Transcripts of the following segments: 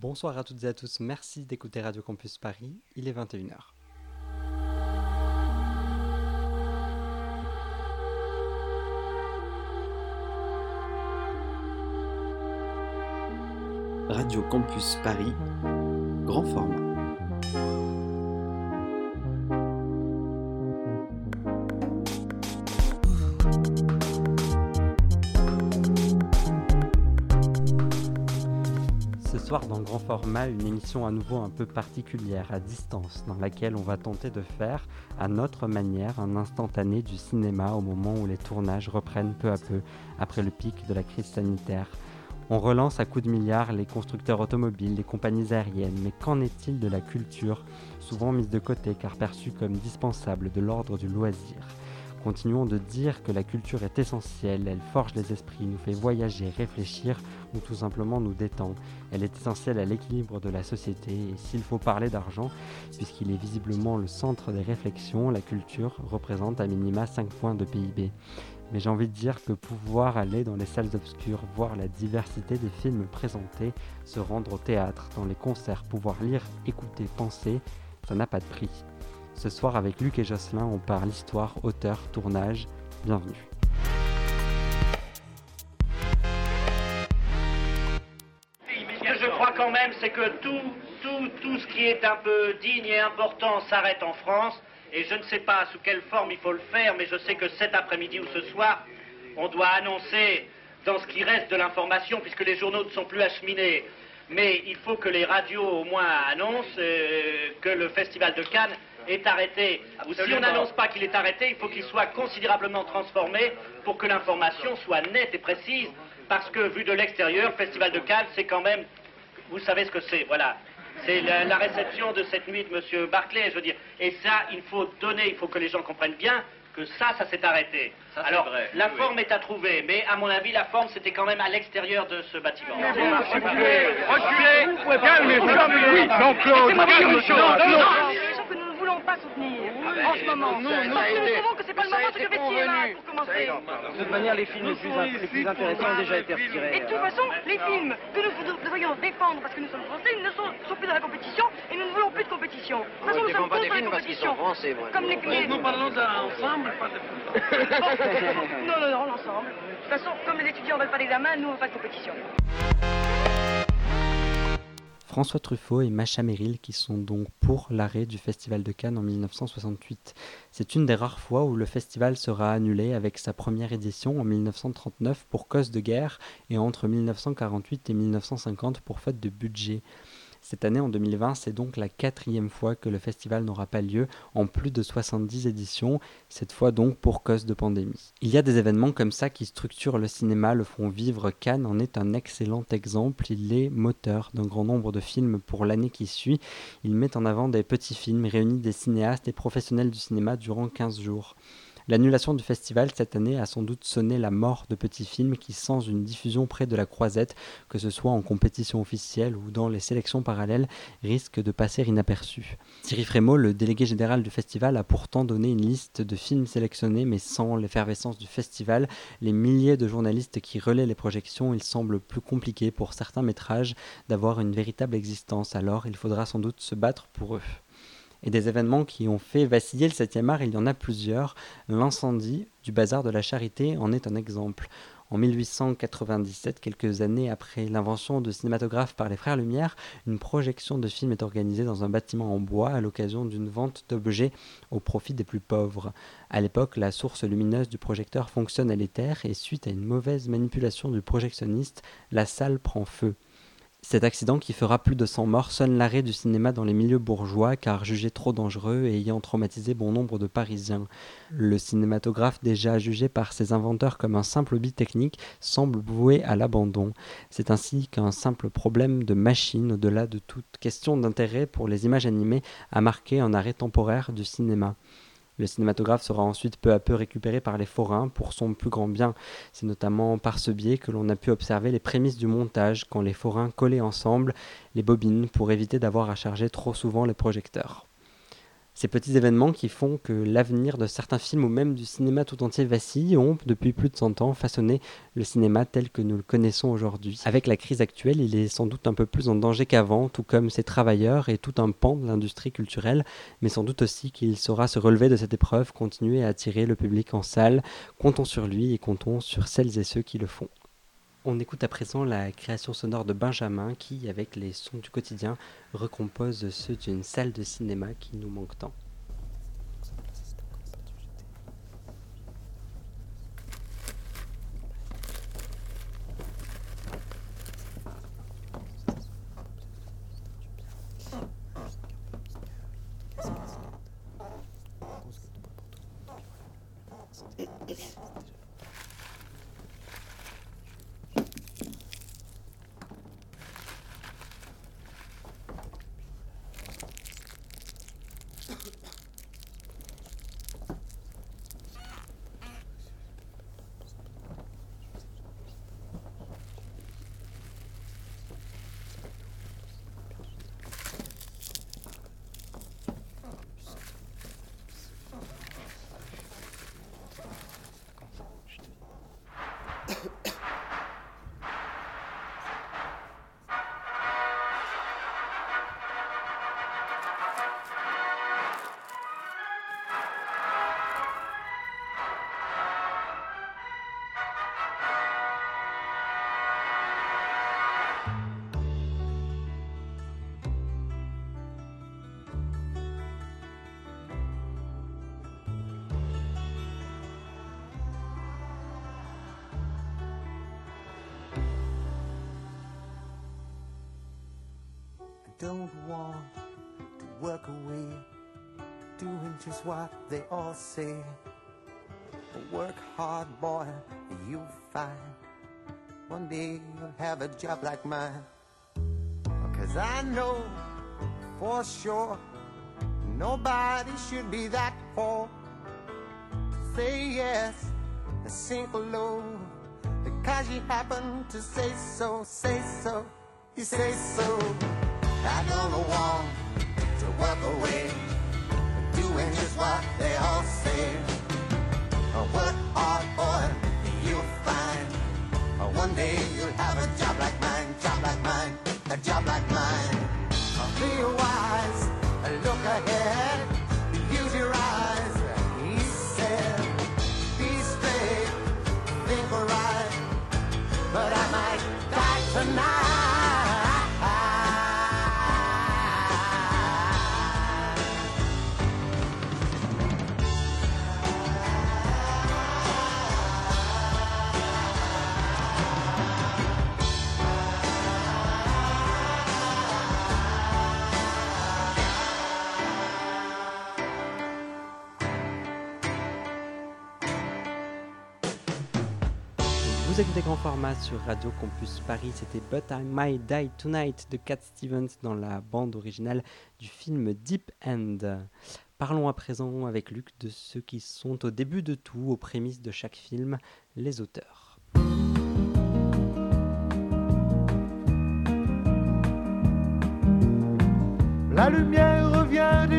Bonsoir à toutes et à tous, merci d'écouter Radio Campus Paris, il est 21h. Radio Campus Paris, grand format. Dans grand format une émission à nouveau un peu particulière, à distance, dans laquelle on va tenter de faire, à notre manière, un instantané du cinéma au moment où les tournages reprennent peu à peu après le pic de la crise sanitaire. On relance à coups de milliards les constructeurs automobiles, les compagnies aériennes, mais qu'en est-il de la culture, souvent mise de côté car perçue comme dispensable de l'ordre du loisir Continuons de dire que la culture est essentielle, elle forge les esprits, nous fait voyager, réfléchir ou tout simplement nous détend. Elle est essentielle à l'équilibre de la société et s'il faut parler d'argent, puisqu'il est visiblement le centre des réflexions, la culture représente à minima 5 points de PIB. Mais j'ai envie de dire que pouvoir aller dans les salles obscures, voir la diversité des films présentés, se rendre au théâtre, dans les concerts, pouvoir lire, écouter, penser, ça n'a pas de prix. Ce soir, avec Luc et Jocelyn, on parle histoire, auteur, tournage. Bienvenue. Que tout, tout, tout ce qui est un peu digne et important s'arrête en France. Et je ne sais pas sous quelle forme il faut le faire, mais je sais que cet après-midi ou ce soir, on doit annoncer dans ce qui reste de l'information, puisque les journaux ne sont plus acheminés, mais il faut que les radios au moins annoncent euh, que le Festival de Cannes est arrêté, ou si on n'annonce pas qu'il est arrêté, il faut qu'il soit considérablement transformé pour que l'information soit nette et précise, parce que vu de l'extérieur, le Festival de Cannes, c'est quand même, vous savez ce que c'est, voilà. C'est la, réception de cette nuit de M. Barclay, je veux dire. Et ça, il faut donner, il faut que les gens comprennent bien que ça, ça s'est arrêté. Alors, la forme est à trouver, mais à mon avis, la forme, c'était quand même à l'extérieur de ce bâtiment. Reculez Reculez Calmez-vous Oui, Jean-Claude pas soutenir en ce moment. Parce que nous trouvons que c'est pas le moment de se cinéma pour commencer. De toute manière, les films les plus, intéressants ont déjà été retirés. Et de toute façon, les films que nous devrions défendre parce que nous sommes français, ne sont, plus dans la compétition et nous ne voulons plus de compétition. De toute façon, nous sommes contre la compétition. Comme les, les... Nous parlons d'ensemble, pas de... non, non, non, l'ensemble. De toute façon, comme les étudiants ne veulent pas d'examen, nous, on veut pas de compétition. François Truffaut et Macha Merrill qui sont donc pour l'arrêt du Festival de Cannes en 1968. C'est une des rares fois où le festival sera annulé avec sa première édition en 1939 pour cause de guerre et entre 1948 et 1950 pour faute de budget. Cette année, en 2020, c'est donc la quatrième fois que le festival n'aura pas lieu en plus de 70 éditions, cette fois donc pour cause de pandémie. Il y a des événements comme ça qui structurent le cinéma, le font vivre. Cannes en est un excellent exemple. Il est moteur d'un grand nombre de films pour l'année qui suit. Il met en avant des petits films, réunit des cinéastes et professionnels du cinéma durant 15 jours. L'annulation du festival cette année a sans doute sonné la mort de petits films qui, sans une diffusion près de la croisette, que ce soit en compétition officielle ou dans les sélections parallèles, risquent de passer inaperçus. Thierry Frémaux, le délégué général du festival, a pourtant donné une liste de films sélectionnés, mais sans l'effervescence du festival, les milliers de journalistes qui relaient les projections, il semble plus compliqué pour certains métrages d'avoir une véritable existence, alors il faudra sans doute se battre pour eux et des événements qui ont fait vaciller le 7e art, il y en a plusieurs. L'incendie du bazar de la Charité en est un exemple. En 1897, quelques années après l'invention de cinématographe par les frères Lumière, une projection de film est organisée dans un bâtiment en bois à l'occasion d'une vente d'objets au profit des plus pauvres. À l'époque, la source lumineuse du projecteur fonctionne à l'éther et suite à une mauvaise manipulation du projectionniste, la salle prend feu. Cet accident qui fera plus de 100 morts sonne l'arrêt du cinéma dans les milieux bourgeois car jugé trop dangereux et ayant traumatisé bon nombre de Parisiens. Le cinématographe déjà jugé par ses inventeurs comme un simple hobby technique semble voué à l'abandon. C'est ainsi qu'un simple problème de machine au-delà de toute question d'intérêt pour les images animées a marqué un arrêt temporaire du cinéma. Le cinématographe sera ensuite peu à peu récupéré par les forains pour son plus grand bien. C'est notamment par ce biais que l'on a pu observer les prémices du montage quand les forains collaient ensemble les bobines pour éviter d'avoir à charger trop souvent les projecteurs. Ces petits événements qui font que l'avenir de certains films ou même du cinéma tout entier vacille ont, depuis plus de 100 ans, façonné le cinéma tel que nous le connaissons aujourd'hui. Avec la crise actuelle, il est sans doute un peu plus en danger qu'avant, tout comme ses travailleurs et tout un pan de l'industrie culturelle, mais sans doute aussi qu'il saura se relever de cette épreuve, continuer à attirer le public en salle. Comptons sur lui et comptons sur celles et ceux qui le font. On écoute à présent la création sonore de Benjamin qui, avec les sons du quotidien, recompose ceux d'une salle de cinéma qui nous manque tant. Don't want to work away, doing just what they all say. Work hard, boy, and you'll find one day you'll have a job like mine. Cause I know for sure nobody should be that poor. Say yes, a sink low, because you happen to say so, say so, you say so. I don't want to walk away, doing just what they all say. Work hard, boy, you'll find. One day you'll have a job like mine, job like mine, a job like mine. Be wise, look ahead, use your eyes. He said, be straight, think right, but I might die tonight. Vous écoutez Grand sur Radio Campus Paris, c'était But I Might Die Tonight de Cat Stevens dans la bande originale du film Deep End. Parlons à présent avec Luc de ceux qui sont au début de tout, aux prémices de chaque film, les auteurs. La lumière revient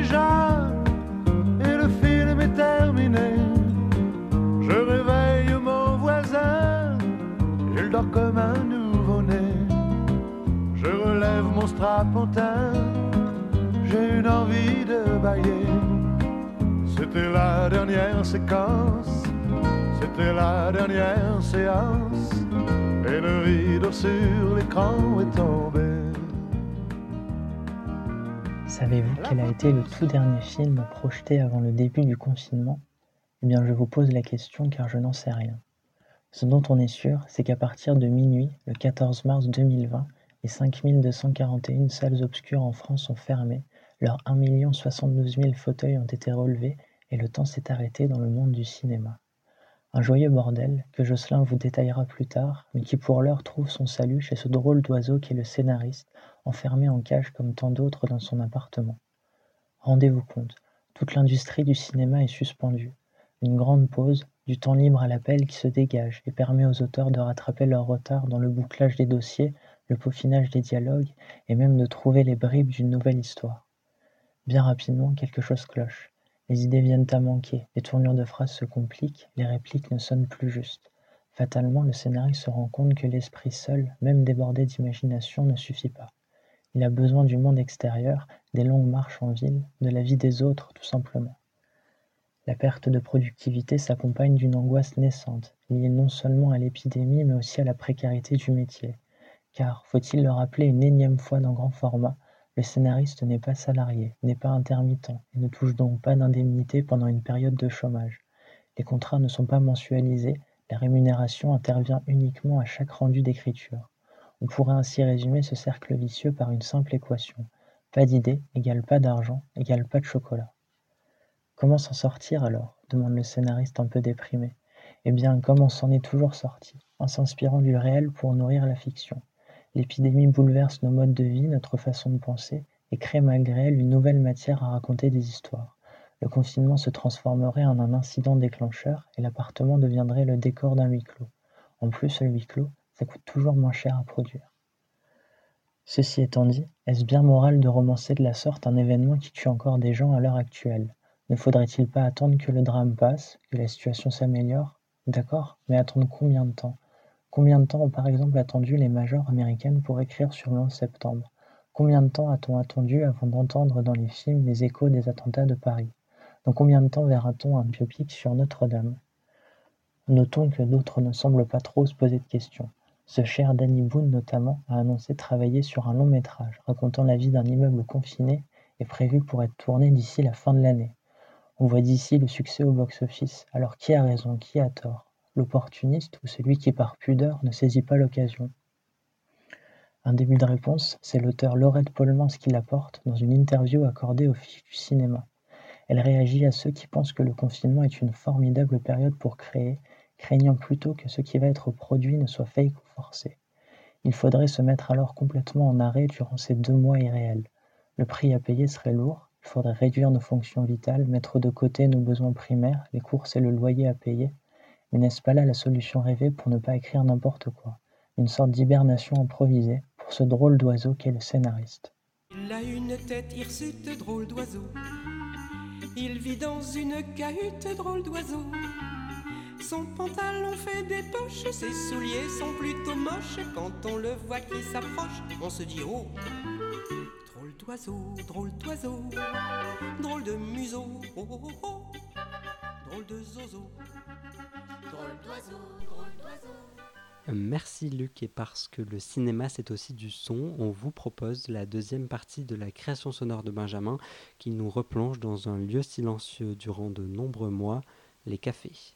mon strapontin, j'ai une envie de bailler. C'était la dernière séquence, c'était la dernière séance, et le rideau sur l'écran est tombé. Savez-vous quel a été le tout dernier film projeté avant le début du confinement? Eh bien, je vous pose la question car je n'en sais rien. Ce dont on est sûr, c'est qu'à partir de minuit, le 14 mars 2020, les 5241 salles obscures en France ont fermé, leurs 1 72 000 fauteuils ont été relevés et le temps s'est arrêté dans le monde du cinéma. Un joyeux bordel que Jocelyn vous détaillera plus tard, mais qui pour l'heure trouve son salut chez ce drôle d'oiseau qui est le scénariste, enfermé en cage comme tant d'autres dans son appartement. Rendez-vous compte, toute l'industrie du cinéma est suspendue. Une grande pause, du temps libre à l'appel qui se dégage et permet aux auteurs de rattraper leur retard dans le bouclage des dossiers, le peaufinage des dialogues et même de trouver les bribes d'une nouvelle histoire. Bien rapidement, quelque chose cloche. Les idées viennent à manquer, les tournures de phrases se compliquent, les répliques ne sonnent plus justes. Fatalement, le scénariste se rend compte que l'esprit seul, même débordé d'imagination, ne suffit pas. Il a besoin du monde extérieur, des longues marches en ville, de la vie des autres, tout simplement. La perte de productivité s'accompagne d'une angoisse naissante, liée non seulement à l'épidémie, mais aussi à la précarité du métier. Car, faut-il le rappeler une énième fois dans grand format, le scénariste n'est pas salarié, n'est pas intermittent, et ne touche donc pas d'indemnité pendant une période de chômage. Les contrats ne sont pas mensualisés, la rémunération intervient uniquement à chaque rendu d'écriture. On pourrait ainsi résumer ce cercle vicieux par une simple équation. Pas d'idée égale pas d'argent égale pas de chocolat. Comment s'en sortir alors? demande le scénariste un peu déprimé. Eh bien, comme on s'en est toujours sorti, en s'inspirant du réel pour nourrir la fiction. L'épidémie bouleverse nos modes de vie, notre façon de penser, et crée malgré elle une nouvelle matière à raconter des histoires. Le confinement se transformerait en un incident déclencheur et l'appartement deviendrait le décor d'un huis clos. En plus, le huis clos, ça coûte toujours moins cher à produire. Ceci étant dit, est-ce bien moral de romancer de la sorte un événement qui tue encore des gens à l'heure actuelle? Ne faudrait-il pas attendre que le drame passe, que la situation s'améliore? D'accord, mais attendre combien de temps? Combien de temps ont par exemple attendu les majors américaines pour écrire sur le 11 septembre? Combien de temps a-t-on attendu avant d'entendre dans les films les échos des attentats de Paris? Dans combien de temps verra-t-on un biopic sur Notre-Dame? Notons que d'autres ne semblent pas trop se poser de questions. Ce cher Danny Boone notamment a annoncé travailler sur un long métrage racontant la vie d'un immeuble confiné et prévu pour être tourné d'ici la fin de l'année. On voit d'ici le succès au box-office, alors qui a raison, qui a tort? L'opportuniste ou celui qui par pudeur ne saisit pas l'occasion Un début de réponse, c'est l'auteur Laurette Polmans qui l'apporte dans une interview accordée au Fiches du cinéma. Elle réagit à ceux qui pensent que le confinement est une formidable période pour créer, craignant plutôt que ce qui va être produit ne soit fake ou forcé. Il faudrait se mettre alors complètement en arrêt durant ces deux mois irréels. Le prix à payer serait lourd, il faudrait réduire nos fonctions vitales, mettre de côté nos besoins primaires, les courses et le loyer à payer. Mais n'est-ce pas là la solution rêvée pour ne pas écrire n'importe quoi? Une sorte d'hibernation improvisée pour ce drôle d'oiseau qu'est le scénariste. Il a une tête hirsute, drôle d'oiseau. Il vit dans une cahute drôle d'oiseau. Son pantalon fait des poches, ses souliers sont plutôt moches. Quand on le voit qui s'approche, on se dit oh. Drôle d'oiseau, drôle d'oiseau, drôle de museau, oh oh oh, oh. drôle de zozo, Merci Luc et parce que le cinéma c'est aussi du son, on vous propose la deuxième partie de la création sonore de Benjamin qui nous replonge dans un lieu silencieux durant de nombreux mois, les cafés.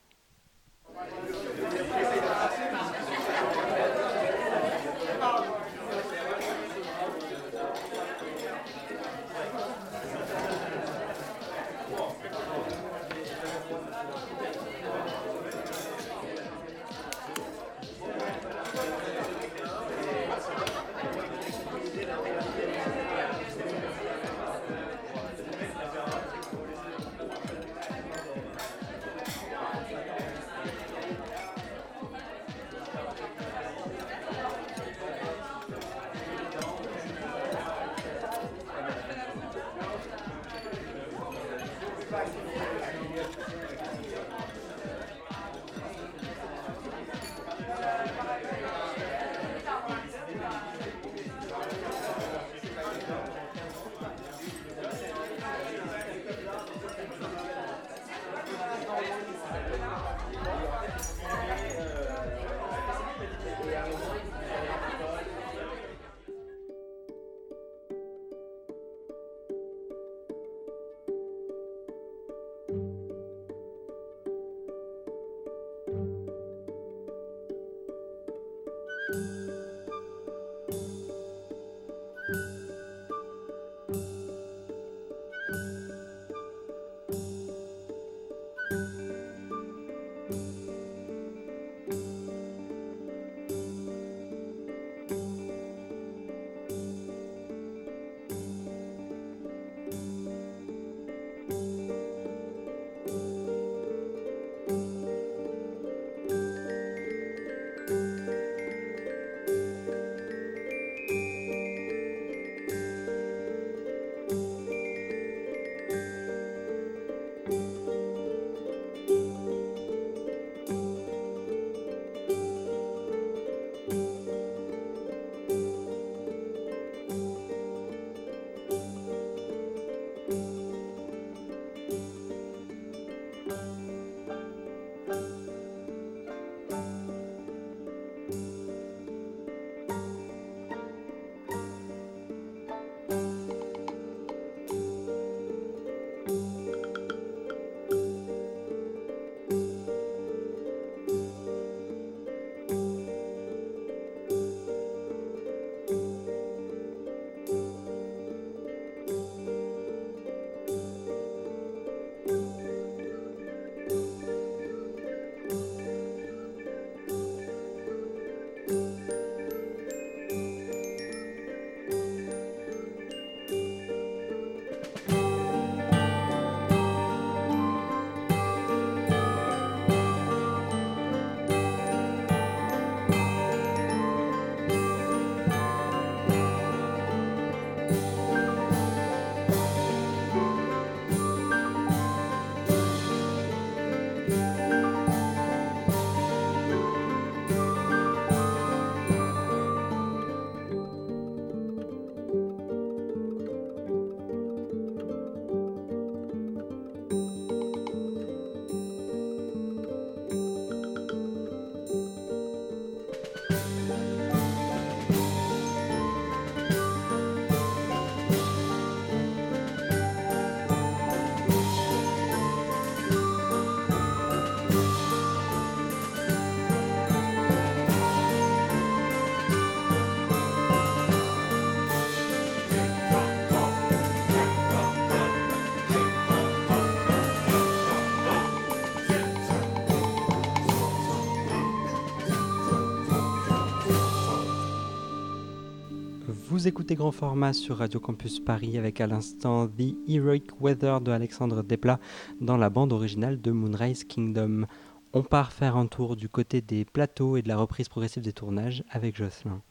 Vous écoutez Grand Format sur Radio Campus Paris avec à l'instant The Heroic Weather de Alexandre Desplat dans la bande originale de Moonrise Kingdom. On part faire un tour du côté des plateaux et de la reprise progressive des tournages avec Jocelyn.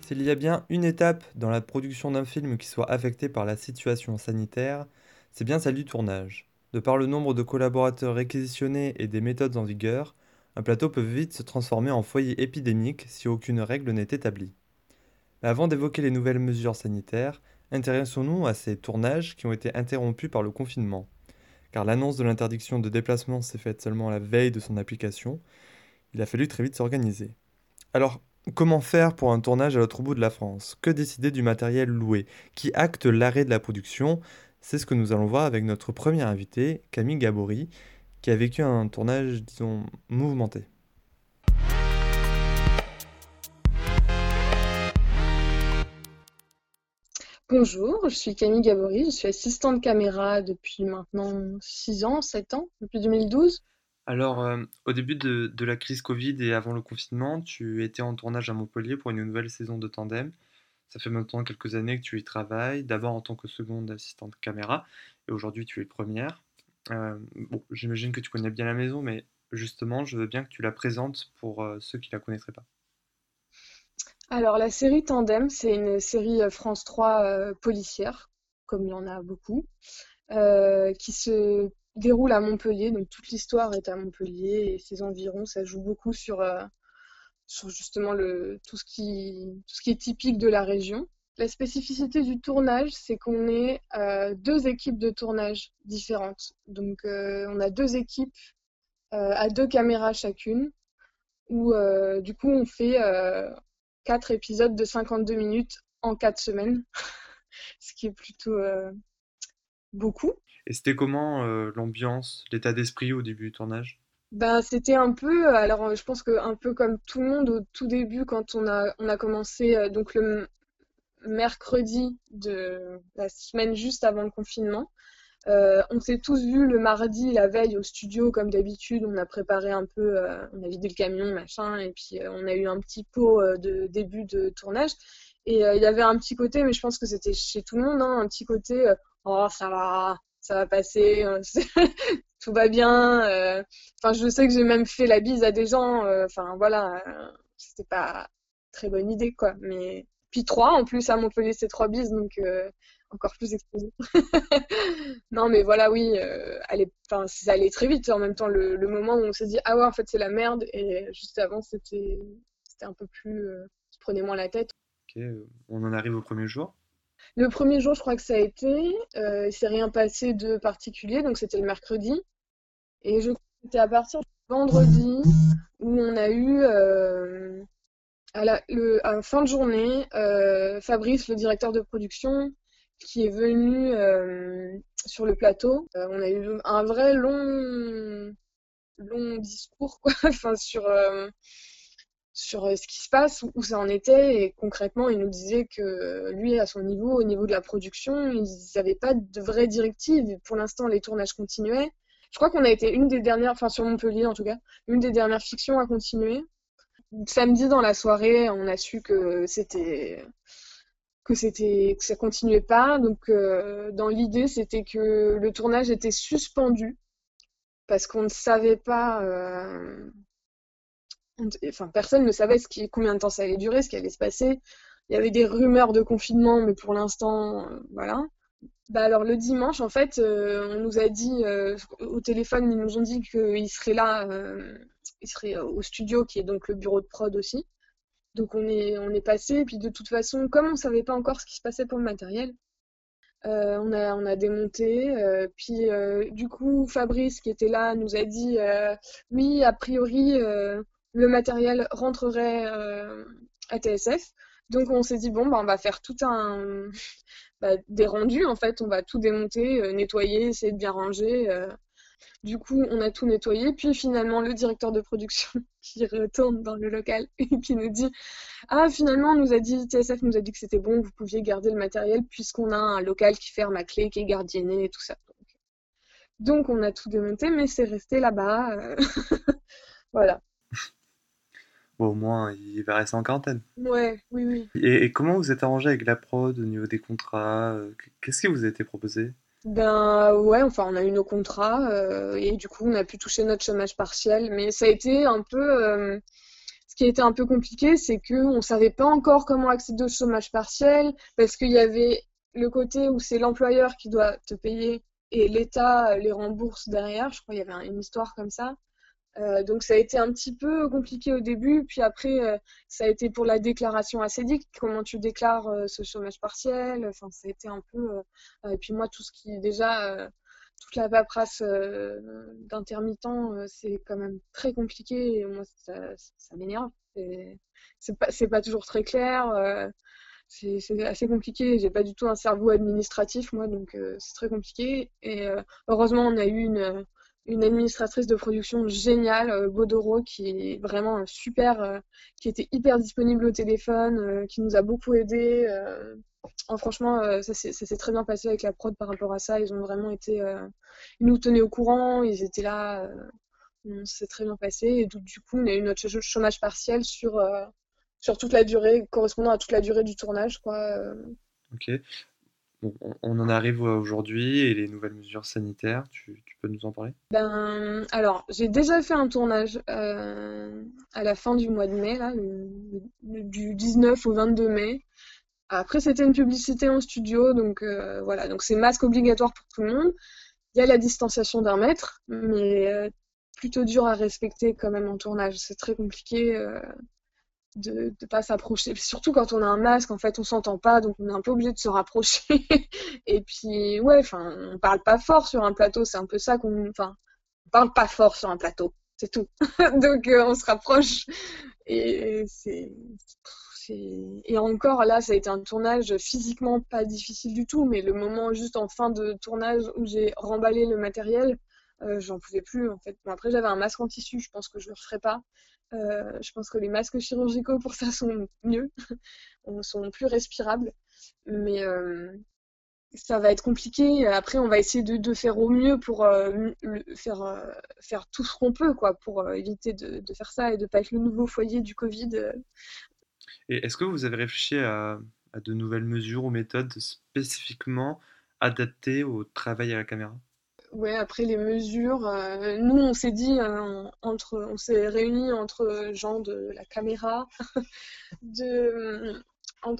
S'il y a bien une étape dans la production d'un film qui soit affectée par la situation sanitaire, c'est bien celle du tournage. De par le nombre de collaborateurs réquisitionnés et des méthodes en vigueur, un plateau peut vite se transformer en foyer épidémique si aucune règle n'est établie. Avant d'évoquer les nouvelles mesures sanitaires, intéressons-nous à ces tournages qui ont été interrompus par le confinement. Car l'annonce de l'interdiction de déplacement s'est faite seulement la veille de son application, il a fallu très vite s'organiser. Alors, comment faire pour un tournage à l'autre bout de la France? Que décider du matériel loué? Qui acte l'arrêt de la production? C'est ce que nous allons voir avec notre premier invité, Camille Gabory, qui a vécu un tournage, disons, mouvementé. Bonjour, je suis Camille Gabory, je suis assistante caméra depuis maintenant 6 ans, 7 ans, depuis 2012. Alors, euh, au début de, de, la crise Covid et avant le confinement, tu étais en tournage à Montpellier pour une nouvelle saison de Tandem. Ça fait maintenant quelques années que tu y travailles, d'abord en tant que seconde assistante caméra, et aujourd'hui tu es première. Euh, bon, j'imagine que tu connais bien la maison, mais justement, je veux bien que tu la présentes pour euh, ceux qui la connaîtraient pas. Alors, la série Tandem, c'est une série euh, France 3 policière, comme il y en a beaucoup, qui se déroule à Montpellier. Donc, toute l'histoire est à Montpellier et ses environs. Ça joue beaucoup sur, sur justement le, tout, ce qui, tout ce qui est typique de la région. La spécificité du tournage, c'est qu'on est euh, deux équipes de tournage différentes. Donc, euh, on a deux équipes euh, à deux caméras chacune, où du coup, on fait quatre épisodes de 52 minutes en quatre semaines, ce qui est plutôt beaucoup. Et c'était comment l'ambiance, l'état d'esprit au début du tournage? Ben, c'était un peu, alors je pense que un peu comme tout le monde au tout début quand on a, on a commencé donc le, mercredi de la semaine juste avant le confinement. Euh, on s'est tous vus le mardi, la veille, au studio, comme d'habitude. On a préparé un peu, euh, on a vidé le camion, machin, et puis euh, on a eu un petit pot de début de tournage. Et il y avait un petit côté, mais je pense que c'était chez tout le monde, hein, un petit côté, oh, ça va, ça va passer, tout va bien. Enfin, je sais que j'ai même fait la bise à des gens. Enfin, voilà, c'était pas très bonne idée, quoi. Mais puis 3 en plus à Montpellier, c'est 3 bis, donc euh, encore plus explosif. non, mais voilà, oui, euh, ça allait très vite. En même temps, le, moment où on s'est dit, ah ouais, en fait, c'est la merde, et juste avant, c'était un peu plus. Euh, prenais moins la tête. Ok, on en arrive au premier jour? Le premier jour, je crois que ça a été. il s'est rien passé de particulier, donc c'était le mercredi. Et je crois que c'était à partir du vendredi où on a eu à la fin de journée, euh, Fabrice, le directeur de production, qui est venu euh, sur le plateau, euh, on a eu un vrai long, discours quoi, sur, sur ce qui se passe, où ça en était, et concrètement, il nous disait que lui, à son niveau, au niveau de la production, ils n'avaient pas de vraies directives. Pour l'instant, les tournages continuaient. Je crois qu'on a été une des dernières, enfin sur Montpellier en tout cas, une des dernières fictions à continuer samedi dans la soirée, on a su que c'était que c'était que ça continuait pas. Donc euh, dans l'idée, c'était que le tournage était suspendu parce qu'on ne savait pas. Euh, enfin, personne ne savait ce qui, combien de temps ça allait durer, ce qui allait se passer. Il y avait des rumeurs de confinement, mais pour l'instant, euh, voilà. Bah alors le dimanche, en fait, on nous a dit au téléphone, ils nous ont dit qu'ils seraient là il serait euh, au studio, qui est donc le bureau de prod aussi. Donc on est, passé, puis de toute façon, comme on ne savait pas encore ce qui se passait pour le matériel, euh, on, a, on a démonté. Euh, puis du coup, Fabrice, qui était là, nous a dit oui, a priori, le matériel rentrerait à TSF. Donc on s'est dit bon, bah, on va faire tout un bah, des rendus en fait, on va tout démonter, nettoyer, essayer de bien ranger. Du coup, on a tout nettoyé. Puis finalement, le directeur de production qui retourne dans le local et qui nous dit Ah, finalement, on nous a dit, TSF nous a dit que c'était bon, vous pouviez garder le matériel puisqu'on a un local qui ferme à clé, qui est gardienné et tout ça. Donc, on a tout démonté, mais c'est resté là-bas. Euh, voilà. Bon, au moins, il va rester en quarantaine. Ouais, oui, oui. Et, et comment vous êtes arrangé avec la prod au niveau des contrats? euh, Qu'est-ce qui vous a été proposé? Ben ouais, enfin on a eu nos contrats euh, et du coup on a pu toucher notre chômage partiel, mais ça a été un peu, euh, ce qui a été un peu compliqué, c'est que on savait pas encore comment accéder au chômage partiel parce qu'il y avait le côté où c'est l'employeur qui doit te payer et l'État les rembourse derrière. Je crois qu'il y avait une histoire comme ça. Euh, donc ça a été un petit peu compliqué au début, puis après euh, ça a été pour la déclaration acédique, comment tu déclares euh, ce chômage partiel, enfin ça a été un peu... et puis moi tout ce qui est déjà, toute la paperasse d'intermittent, c'est quand même très compliqué, et moi ça, m'énerve, c'est pas, pas toujours très clair, c'est assez compliqué, j'ai pas du tout un cerveau administratif moi, donc c'est très compliqué, et heureusement on a eu une une administratrice de production géniale, euh, Godoro, qui est vraiment euh, super, euh, qui était hyper disponible au téléphone, qui nous a beaucoup aidé. Oh, franchement, ça s'est ça très bien passé avec la prod par rapport à ça. Ils ont vraiment été, ils nous tenaient au courant, ils étaient là, on s'est très bien passé. Et du coup, on a eu notre ch- chômage partiel sur, sur toute la durée, correspondant à toute la durée du tournage, quoi. Ok. On en arrive aujourd'hui et les nouvelles mesures sanitaires, tu, peux nous en parler? Ben, alors, j'ai déjà fait un tournage euh, à la fin du mois de mai, du 19 au 22 mai. Après, c'était une publicité en studio, donc euh, voilà, donc c'est masque obligatoire pour tout le monde. Il y a la distanciation d'un mètre, mais euh, plutôt dur à respecter quand même en tournage. C'est très compliqué de ne pas s'approcher. Surtout quand on a un masque, en fait, on s'entend pas, donc on est un peu obligé de se rapprocher. Et puis, ouais, enfin, on parle pas fort sur un plateau, c'est un peu ça qu'on, enfin, on parle pas fort sur un plateau, c'est tout. Donc euh, on se rapproche et c'est et encore là, ça a été un tournage physiquement pas difficile du tout, mais le moment juste en fin de tournage où j'ai remballé le matériel, euh, j'en pouvais plus en fait. Après j'avais un masque en tissu, je pense que je le referai pas. Euh, je pense que les masques chirurgicaux pour ça sont mieux, sont plus respirables, mais euh, ça va être compliqué. Après, on va essayer de, faire au mieux pour euh, faire, faire tout ce qu'on peut, quoi, pour éviter de, faire ça et de pas être le nouveau foyer du Covid. Et est-ce que vous avez réfléchi à de nouvelles mesures ou méthodes spécifiquement adaptées au travail à la caméra? Ouais, après les mesures, euh, nous on s'est dit, euh, entre, on s'est réunis entre gens de la caméra, de,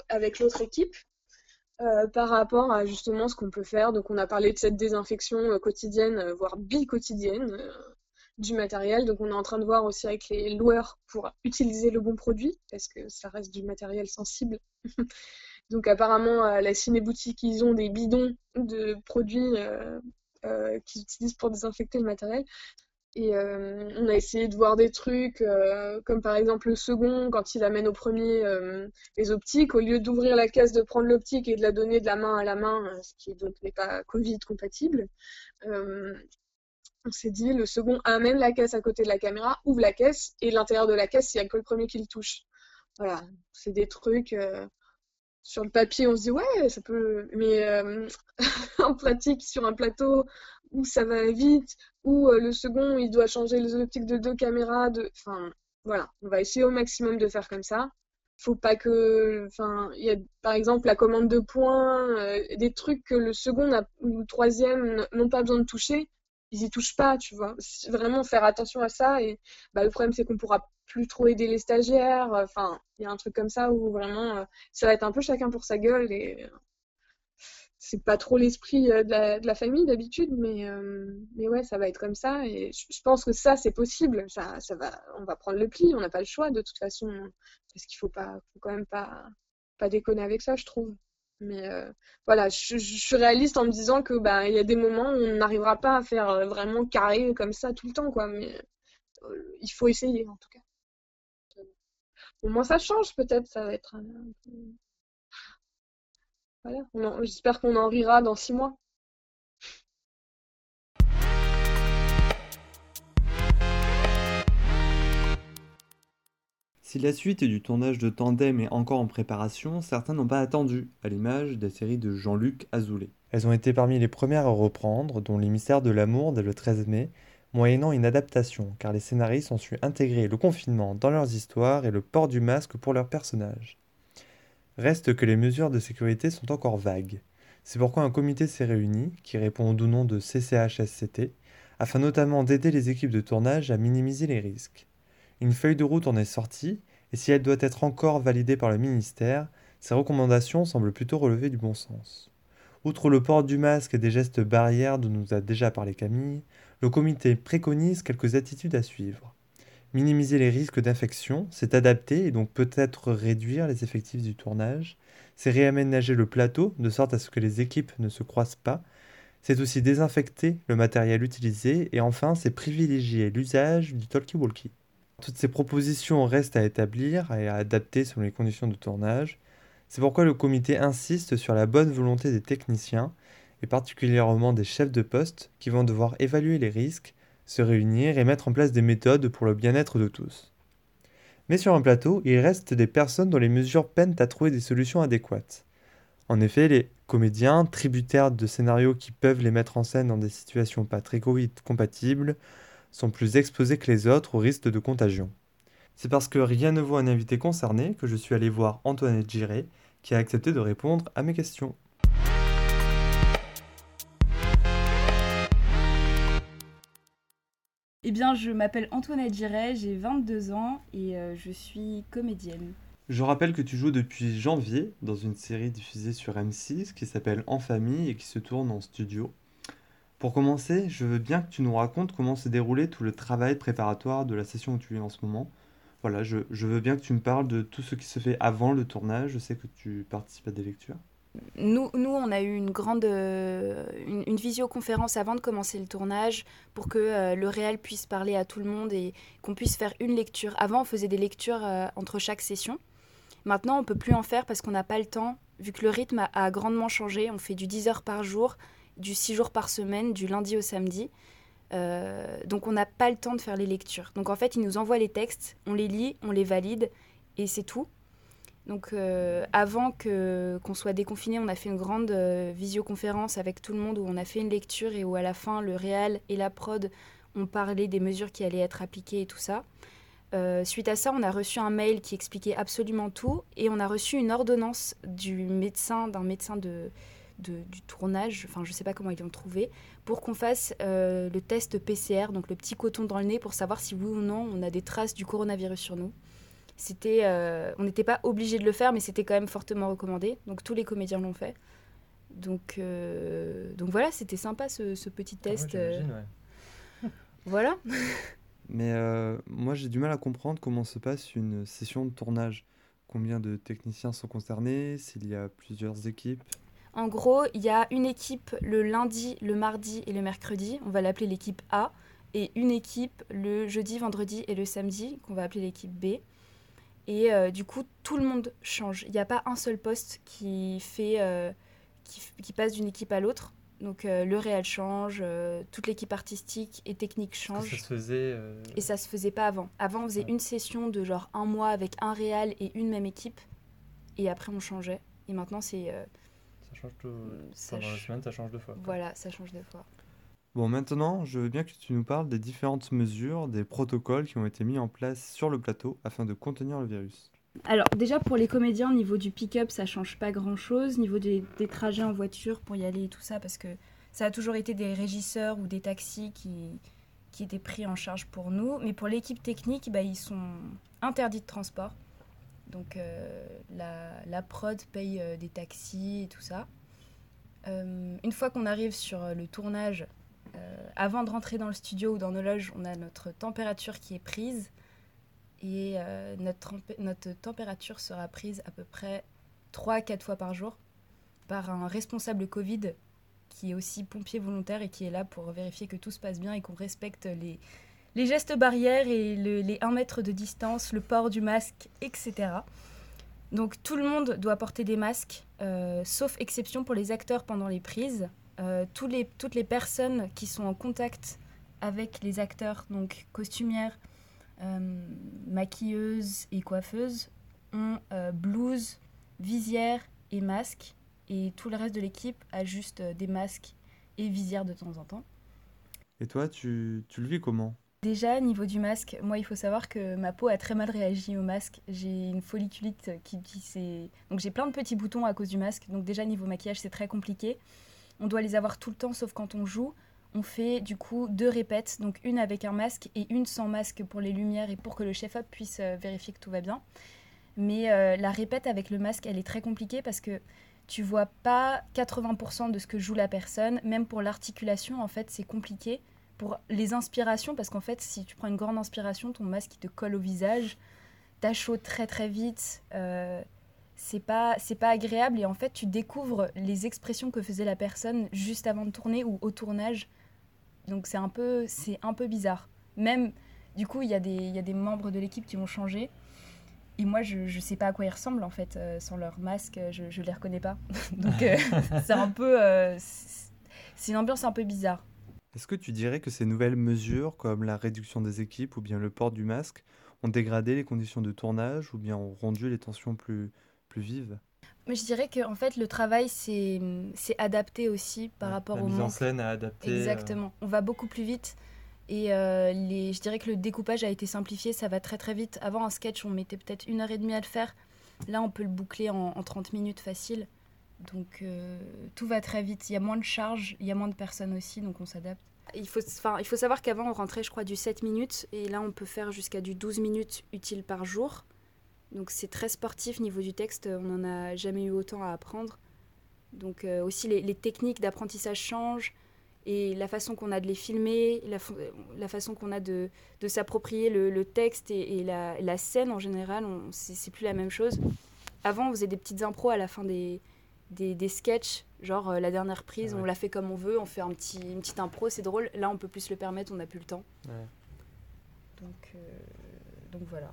avec l'autre équipe, euh, par rapport à justement ce qu'on peut faire. Donc on a parlé de cette désinfection euh, quotidienne, euh, voire bi-quotidienne euh, du matériel. Donc on est en train de voir aussi avec les loueurs pour utiliser le bon produit, parce que ça reste du matériel sensible. Donc apparemment à la cinéboutique, ils ont des bidons de produits euh, euh, qu'ils utilisent pour désinfecter le matériel. Et euh, on a essayé de voir des trucs, euh, comme par exemple le second, quand il amène au premier euh, les optiques, au lieu d'ouvrir la caisse, de prendre l'optique et de la donner de la main à la main, euh, ce qui n'est pas Covid compatible, euh, on s'est dit le second amène la caisse à côté de la caméra, ouvre la caisse, et l'intérieur de la caisse, il n'y a que le premier qui le touche. Voilà, c'est des trucs. Sur le papier, on se dit ouais, ça peut. Mais euh, en pratique, sur un plateau où ça va vite, où euh, le second, il doit changer les optiques de deux caméras. De... Enfin, voilà, on va essayer au maximum de faire comme ça. Faut pas que. Il y a par exemple la commande de points, euh, des trucs que le second ou le troisième n'ont pas besoin de toucher. Ils y touchent pas, tu vois. Vraiment faire attention à ça. Et bah, le problème, c'est qu'on pourra plus trop aider les stagiaires. Enfin, il y a un truc comme ça où vraiment euh, ça va être un peu chacun pour sa gueule et euh, c'est pas trop l'esprit euh, de la, famille d'habitude, mais, euh, mais ouais, ça va être comme ça et je, pense que ça c'est possible. Ça, va, on va prendre le pli, on n'a pas le choix de toute façon parce qu'il faut pas, faut quand même pas déconner avec ça, je trouve. Mais euh, voilà, je, suis réaliste en me disant que bah il y a des moments où on n'arrivera pas à faire euh, vraiment carré comme ça tout le temps, quoi. Mais euh, il faut essayer en tout cas. Au moins ça change peut-être, ça va être un. Voilà, j'espère qu'on en rira dans six mois. Si la suite du tournage de Tandem est encore en préparation, certains n'ont pas attendu, à l'image des séries de Jean-Luc Azoulay. Elles ont été parmi les premières à reprendre, dont Les Mystères de l'amour dès le 13 mai, moyennant une adaptation, car les scénaristes ont su intégrer le confinement dans leurs histoires et le port du masque pour leurs personnages. Reste que les mesures de sécurité sont encore vagues. C'est pourquoi un comité s'est réuni, qui répond au nom de CCHSCT, afin notamment d'aider les équipes de tournage à minimiser les risques. Une feuille de route en est sortie, et si elle doit être encore validée par le ministère, ces recommandations semblent plutôt relever du bon sens. Outre le port du masque et des gestes barrières dont nous a déjà parlé Camille, le comité préconise quelques attitudes à suivre. Minimiser les risques d'infection, c'est adapter et donc peut-être réduire les effectifs du tournage, c'est réaménager le plateau de sorte à ce que les équipes ne se croisent pas, c'est aussi désinfecter le matériel utilisé et enfin c'est privilégier l'usage du talkie-walkie. Toutes ces propositions restent à établir et à adapter selon les conditions de tournage. C'est pourquoi le comité insiste sur la bonne volonté des techniciens et particulièrement des chefs de poste qui vont devoir évaluer les risques, se réunir et mettre en place des méthodes pour le bien-être de tous. Mais sur un plateau, il reste des personnes dont les mesures peinent à trouver des solutions adéquates. En effet, les comédiens, tributaires de scénarios qui peuvent les mettre en scène dans des situations pas très compatibles, sont plus exposés que les autres au risque de contagion. C'est parce que rien ne vaut un invité concerné que je suis allé voir Antoinette Giré, qui a accepté de répondre à mes questions. Eh bien, je m'appelle Antoinette Giré, j'ai 22 ans et euh, je suis comédienne. Je rappelle que tu joues depuis janvier dans une série diffusée sur M6 qui s'appelle En famille et qui se tourne en studio. Pour commencer, je veux bien que tu nous racontes comment s'est déroulé tout le travail préparatoire de la session où tu es en ce moment. Voilà, je, veux bien que tu me parles de tout ce qui se fait avant le tournage. Je sais que tu participes à des lectures. Nous, on a eu une grande euh, une, une visioconférence avant de commencer le tournage pour que euh, le réel puisse parler à tout le monde et qu'on puisse faire une lecture. Avant, on faisait des lectures euh, entre chaque session. Maintenant, on peut plus en faire parce qu'on n'a pas le temps, vu que le rythme a, a grandement changé. On fait du 10 heures par jour du 6 jours par semaine, du lundi au samedi. Euh, donc on n'a pas le temps de faire les lectures. Donc en fait, ils nous envoient les textes, on les lit, on les valide, et c'est tout. Donc euh, avant que qu'on soit déconfiné, on a fait une grande euh, visioconférence avec tout le monde où on a fait une lecture et où à la fin le réal et la prod ont parlé des mesures qui allaient être appliquées et tout ça. Suite à ça, on a reçu un mail qui expliquait absolument tout et on a reçu une ordonnance du médecin, d'un médecin de, de- du tournage, enfin je sais pas comment ils l'ont trouvé, pour qu'on fasse euh, le test PCR, donc le petit coton dans le nez pour savoir si oui ou non on a des traces du coronavirus sur nous. C'était, euh, on n'était pas obligé de le faire, mais c'était quand même fortement recommandé. Donc tous les comédiens l'ont fait. Donc, euh, donc voilà, c'était sympa ce, ce petit test. euh, voilà. Mais euh, moi, j'ai du mal à comprendre comment se passe une session de tournage. Combien de techniciens sont concernés, s'il y a plusieurs équipes? En gros, il y a une équipe le lundi, le mardi et le mercredi. On va l'appeler l'équipe A. Et une équipe le jeudi, vendredi et le samedi, qu'on va appeler l'équipe B. Et euh, du coup, tout le monde change. Il n'y a pas un seul poste qui, fait, euh, qui, passe d'une équipe à l'autre. Donc euh, le réel change, toute l'équipe artistique et technique change. ça se faisait. Et ça se faisait pas avant. Avant, on faisait une session de genre un mois avec un réal et une même équipe. Et après, on changeait. Et maintenant, c'est. Euh, Ça change tout. ça Pendant la ch- semaine, ça change deux fois. quoi. Voilà, ça change deux fois. Bon, maintenant, je veux bien que tu nous parles des différentes mesures, des protocoles qui ont été mis en place sur le plateau afin de contenir le virus. Alors, déjà pour les comédiens, au niveau du pick-up, ça change pas grand-chose. Niveau des, des trajets en voiture pour y aller et tout ça, parce que ça a toujours été des régisseurs ou des taxis qui, qui étaient pris en charge pour nous. Mais pour l'équipe technique, bah, ils sont interdits de transport. Donc, euh, la, la prod paye euh, des taxis et tout ça. Euh, une fois qu'on arrive sur le tournage, avant de rentrer dans le studio ou dans nos loges, on a notre température qui est prise. Et notre, notre température sera prise à peu près 3 à 4 fois par jour par un responsable Covid qui est aussi pompier volontaire et qui est là pour vérifier que tout se passe bien et qu'on respecte les, les gestes barrières et le- les 1 mètre de distance, le port du masque, etc. Donc tout le monde doit porter des masques, euh, sauf exception pour les acteurs pendant les prises. Euh, toutes les personnes qui sont en contact avec les acteurs, donc costumières, euh, maquilleuses et coiffeuses, ont blouse, visière et masque. Et tout le reste de l'équipe a juste des masques et visières de temps en temps. Et toi, tu le vis comment? Déjà, niveau du masque, moi, il faut savoir que ma peau a très mal réagi au masque. J'ai une folliculite qui, s'est... Donc j'ai plein de petits boutons à cause du masque. Donc déjà, niveau maquillage, c'est très compliqué. On doit les avoir tout le temps, sauf quand on joue. On fait du coup deux répètes, donc une avec un masque et une sans masque pour les lumières et pour que le chef-op puisse euh, vérifier que tout va bien. Mais euh, la répète avec le masque, elle est très compliquée parce que tu vois pas 80% de ce que joue la personne. Même pour l'articulation, en fait, c'est compliqué. Pour les inspirations, parce qu'en fait, si tu prends une grande inspiration, ton masque il te colle au visage, t'as chaud très très vite. Euh, c'est pas c'est pas agréable. Et en fait tu découvres les expressions que faisait la personne juste avant de tourner ou au tournage. Donc c'est un peu c'est un peu bizarre. Même du coup il y a des y a des membres de l'équipe qui vont changer et moi je je sais pas à quoi ils ressemblent en fait euh, sans leur masque je je les reconnais pas. Donc euh, c'est un peu euh, c'est une ambiance un peu bizarre Est-ce que tu dirais que ces nouvelles mesures, comme la réduction des équipes ou bien le port du masque, ont dégradé les conditions de tournage ou bien ont rendu les tensions plus, plus vives? Mais je dirais que en fait le travail c'est adapté aussi par Ouais, rapport la au mise en manque. scène a adapté, euh, Exactement. On va beaucoup plus vite et euh, les, je dirais que le découpage a été simplifié. Ça va très très vite. Avant un sketch, on mettait peut-être une heure et demie à le faire. Là, on peut le boucler en, en 30 minutes facile. Donc euh, tout va très vite. Il y a moins de charges, il y a moins de personnes aussi, donc on s'adapte. Il faut, savoir qu'avant, on rentrait, je crois, du 7 minutes et là, on peut faire jusqu'à du 12 minutes utiles par jour. Donc c'est très sportif niveau du texte, on n'en a jamais eu autant à apprendre. Donc euh, aussi les, techniques d'apprentissage changent et la façon qu'on a de les filmer, la, fa- la façon qu'on a de, s'approprier le, texte et, la, la scène en général, c'est plus la même chose. Avant on faisait des petites impros à la fin des, des, des sketchs, genre euh, la dernière prise, on la fait comme on veut, on fait un petit, une petite impro, c'est drôle. Là on peut plus se le permettre, on n'a plus le temps. Donc, euh, donc voilà.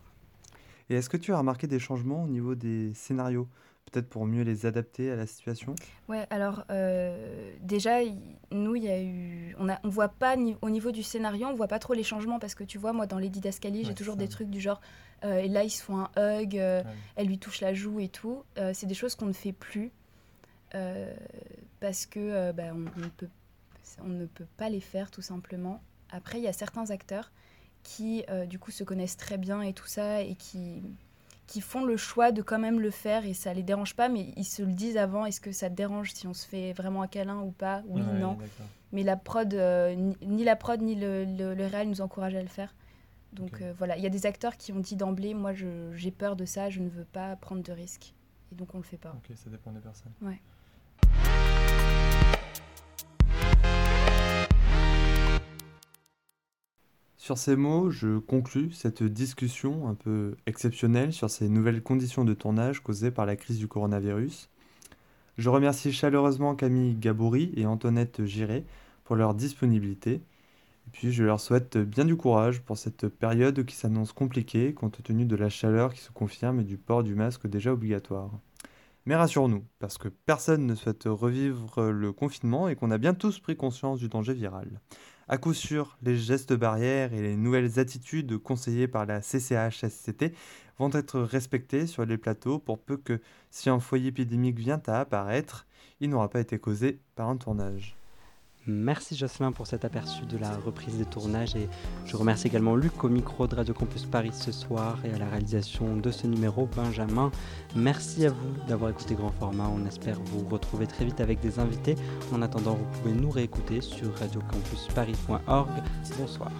Et est-ce que tu as remarqué des changements au niveau des scénarios Peut-être pour mieux les adapter à la situation? Ouais, alors euh, déjà, nous, il y a eu. On, a, on voit pas, ni- au niveau du scénario, on voit pas trop les changements parce que tu vois, moi, dans les didascalies, j'ai toujours ça. des trucs du genre. euh, et là, ils se font un hug, euh, elle lui touche la joue et tout. Euh, c'est des choses qu'on ne fait plus parce que euh, bah, on, on ne peut, on ne peut pas les faire tout simplement. Après, il y a certains acteurs qui, euh, du coup, se connaissent très bien et tout ça et qui qui font le choix de quand même le faire et ça les dérange pas, mais ils se le disent avant. Est-ce que ça te dérange si on se fait vraiment un câlin ou pas? Oui, Ouais, non. Mais la prod, euh, ni, ni la prod ni le, le, le réal nous encouragent à le faire. Donc euh, voilà, il y a des acteurs qui ont dit d'emblée, moi j'ai peur de ça, je ne veux pas prendre de risques. Et donc on le fait pas. Ok, ça dépend des personnes. Ouais. Sur ces mots, je conclus cette discussion un peu exceptionnelle sur ces nouvelles conditions de tournage causées par la crise du coronavirus. Je remercie chaleureusement Camille Gabouri et Antoinette Giré pour leur disponibilité. Et puis je leur souhaite bien du courage pour cette période qui s'annonce compliquée compte tenu de la chaleur qui se confirme et du port du masque déjà obligatoire. Mais rassure-nous, parce que personne ne souhaite revivre le confinement et qu'on a bien tous pris conscience du danger viral. À coup sûr, les gestes barrières et les nouvelles attitudes conseillées par la CCHSCT vont être respectés sur les plateaux pour peu que, si un foyer épidémique vient à apparaître, il n'aura pas été causé par un tournage. Merci Jocelyn pour cet aperçu de la reprise des tournages et je remercie également Luc au micro de Radio Campus Paris ce soir et à la réalisation de ce numéro Benjamin. Merci à vous d'avoir écouté Grand Format. On espère vous retrouver très vite avec des invités. En attendant, vous pouvez nous réécouter sur radiocampusparis.org. Bonsoir.